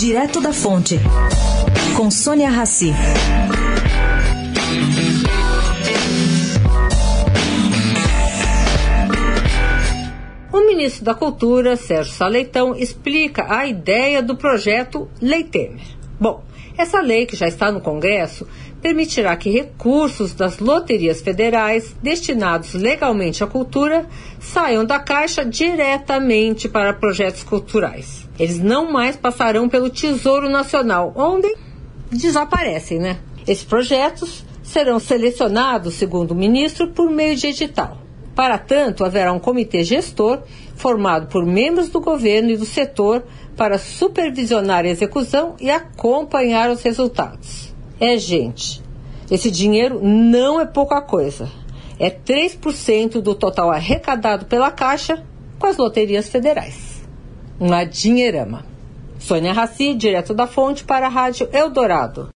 Direto da Fonte, com Sônia Rassi. O ministro da Cultura, Sérgio Saleitão, explica a ideia do projeto Lei Temer. Bom, essa lei, que já está no Congresso, permitirá que recursos das loterias federais destinados legalmente à cultura saiam da Caixa diretamente para projetos culturais. Eles não mais passarão pelo Tesouro Nacional, onde desaparecem, né? Esses projetos serão selecionados, segundo o ministro, por meio de edital. Para tanto, haverá um comitê gestor formado por membros do governo e do setor para supervisionar a execução e acompanhar os resultados. É, gente, esse dinheiro não é pouca coisa. É 3% do total arrecadado pela Caixa com as loterias federais. Uma dinheirama. Sônia Raci, direto da fonte para a Rádio Eldorado.